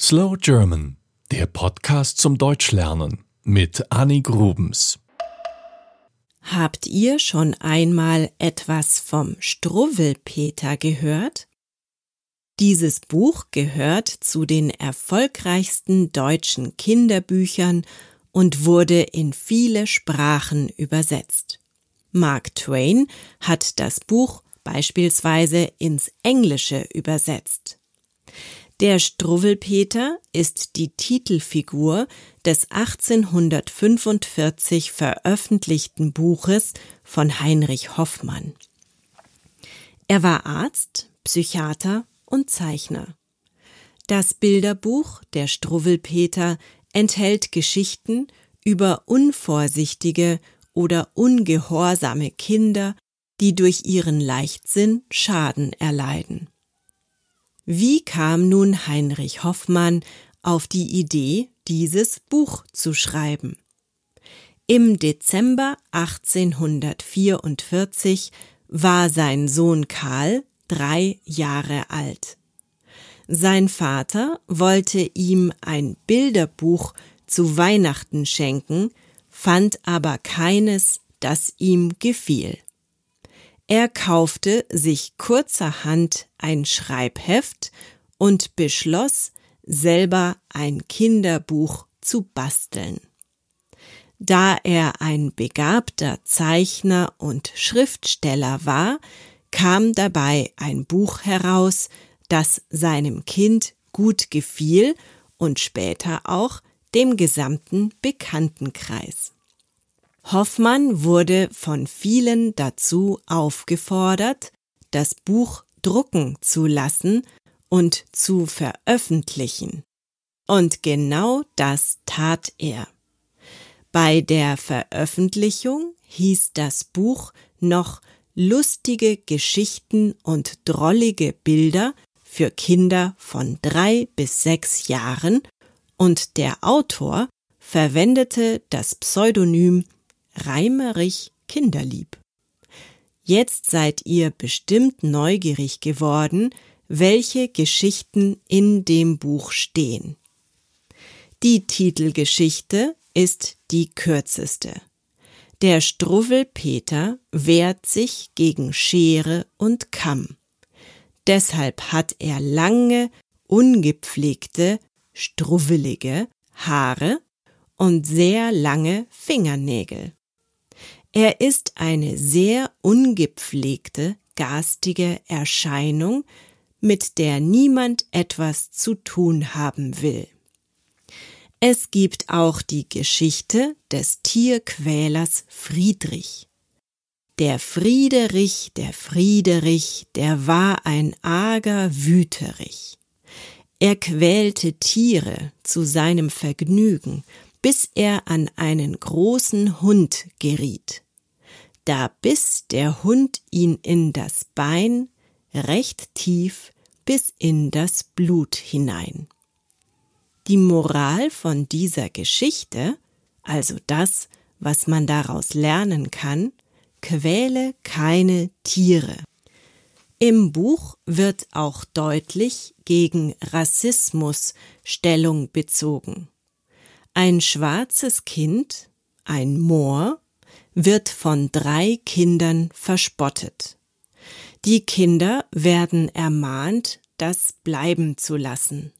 Slow German, der Podcast zum Deutschlernen mit Annie Grubens. Habt ihr schon einmal etwas vom Struwwelpeter gehört? Dieses Buch gehört zu den erfolgreichsten deutschen Kinderbüchern und wurde in viele Sprachen übersetzt. Mark Twain hat das Buch beispielsweise ins Englische übersetzt. Der Struwwelpeter ist die Titelfigur des 1845 veröffentlichten Buches von Heinrich Hoffmann. Er war Arzt, Psychiater und Zeichner. Das Bilderbuch Der Struwwelpeter enthält Geschichten über unvorsichtige oder ungehorsame Kinder, die durch ihren Leichtsinn Schaden erleiden. Wie kam nun Heinrich Hoffmann auf die Idee, dieses Buch zu schreiben? Im Dezember 1844 war sein Sohn Karl drei Jahre alt. Sein Vater wollte ihm ein Bilderbuch zu Weihnachten schenken, fand aber keines, das ihm gefiel. Er kaufte sich kurzerhand ein Schreibheft und beschloss, selber ein Kinderbuch zu basteln. Da er ein begabter Zeichner und Schriftsteller war, kam dabei ein Buch heraus, das seinem Kind gut gefiel und später auch dem gesamten Bekanntenkreis. Hoffmann wurde von vielen dazu aufgefordert, das Buch drucken zu lassen und zu veröffentlichen. Und genau das tat er. Bei der Veröffentlichung hieß das Buch noch lustige Geschichten und drollige Bilder für Kinder von drei bis sechs Jahren und der Autor verwendete das Pseudonym Reimerich Kinderlieb. Jetzt seid ihr bestimmt neugierig geworden, welche Geschichten in dem Buch stehen. Die Titelgeschichte ist die kürzeste. Der Struwwelpeter wehrt sich gegen Schere und Kamm. Deshalb hat er lange, ungepflegte, struwwelige Haare und sehr lange Fingernägel. Er ist eine sehr ungepflegte, garstige Erscheinung, mit der niemand etwas zu tun haben will. Es gibt auch die Geschichte des Tierquälers Friedrich. Der Friederich, der Friederich, der war ein arger Wüterich. Er quälte Tiere zu seinem Vergnügen, bis er an einen großen Hund geriet. Da biss der Hund ihn in das Bein recht tief bis in das Blut hinein. Die Moral von dieser Geschichte, also das, was man daraus lernen kann, quäle keine Tiere. Im Buch wird auch deutlich gegen Rassismus Stellung bezogen. Ein schwarzes Kind, ein Moor, wird von drei Kindern verspottet. Die Kinder werden ermahnt, das bleiben zu lassen.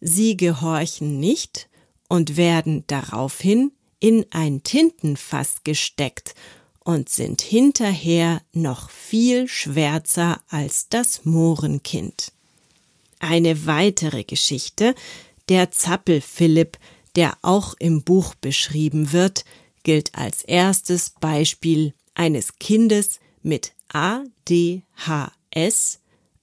Sie gehorchen nicht und werden daraufhin in ein Tintenfass gesteckt und sind hinterher noch viel schwärzer als das Mohrenkind. Eine weitere Geschichte, der Zappel Philipp, der auch im Buch beschrieben wird, gilt als erstes Beispiel eines Kindes mit ADHS,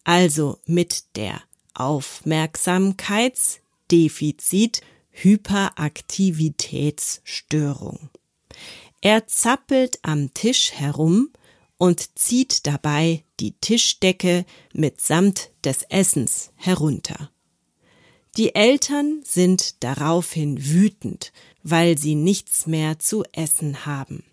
also mit der Aufmerksamkeitsdefizit Hyperaktivitätsstörung. Er zappelt am Tisch herum und zieht dabei die Tischdecke mitsamt des Essens herunter. Die Eltern sind daraufhin wütend, weil sie nichts mehr zu essen haben.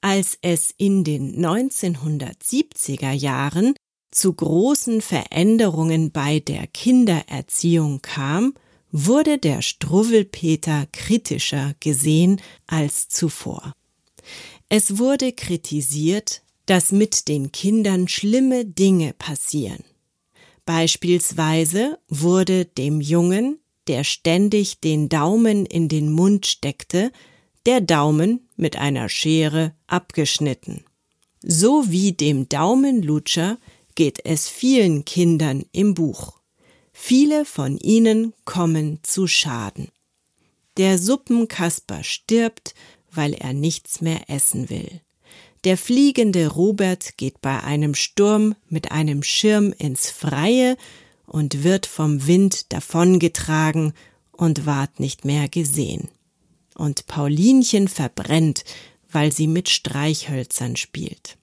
Als es in den 1970er Jahren zu großen Veränderungen bei der Kindererziehung kam, wurde der Struwwelpeter kritischer gesehen als zuvor. Es wurde kritisiert, dass mit den Kindern schlimme Dinge passieren. Beispielsweise wurde dem Jungen, der ständig den Daumen in den Mund steckte, der Daumen mit einer Schere abgeschnitten. So wie dem Daumenlutscher geht es vielen Kindern im Buch. Viele von ihnen kommen zu Schaden. Der Suppenkasper stirbt, weil er nichts mehr essen will. Der fliegende Robert geht bei einem Sturm mit einem Schirm ins Freie und wird vom Wind davongetragen und ward nicht mehr gesehen. Und Paulinchen verbrennt, weil sie mit Streichhölzern spielt.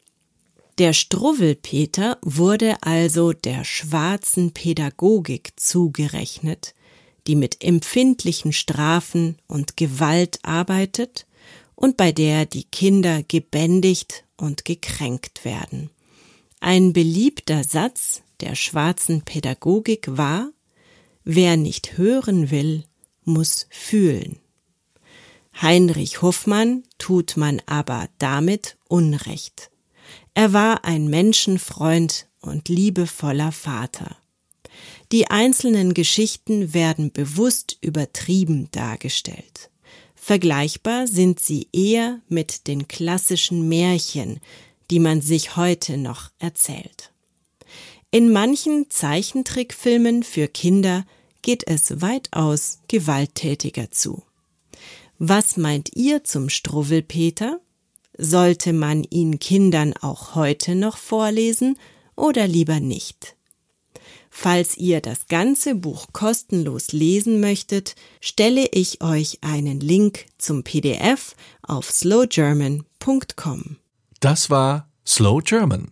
Der Struwwelpeter wurde also der schwarzen Pädagogik zugerechnet, die mit empfindlichen Strafen und Gewalt arbeitet und bei der die Kinder gebändigt und gekränkt werden. Ein beliebter Satz der schwarzen Pädagogik war Wer nicht hören will, muss fühlen. Heinrich Hoffmann tut man aber damit Unrecht. Er war ein Menschenfreund und liebevoller Vater. Die einzelnen Geschichten werden bewusst übertrieben dargestellt. Vergleichbar sind sie eher mit den klassischen Märchen, die man sich heute noch erzählt. In manchen Zeichentrickfilmen für Kinder geht es weitaus gewalttätiger zu. Was meint ihr zum Struwwelpeter? Sollte man ihn Kindern auch heute noch vorlesen oder lieber nicht? Falls ihr das ganze Buch kostenlos lesen möchtet, stelle ich euch einen Link zum PDF auf slowgerman.com. Das war Slow German,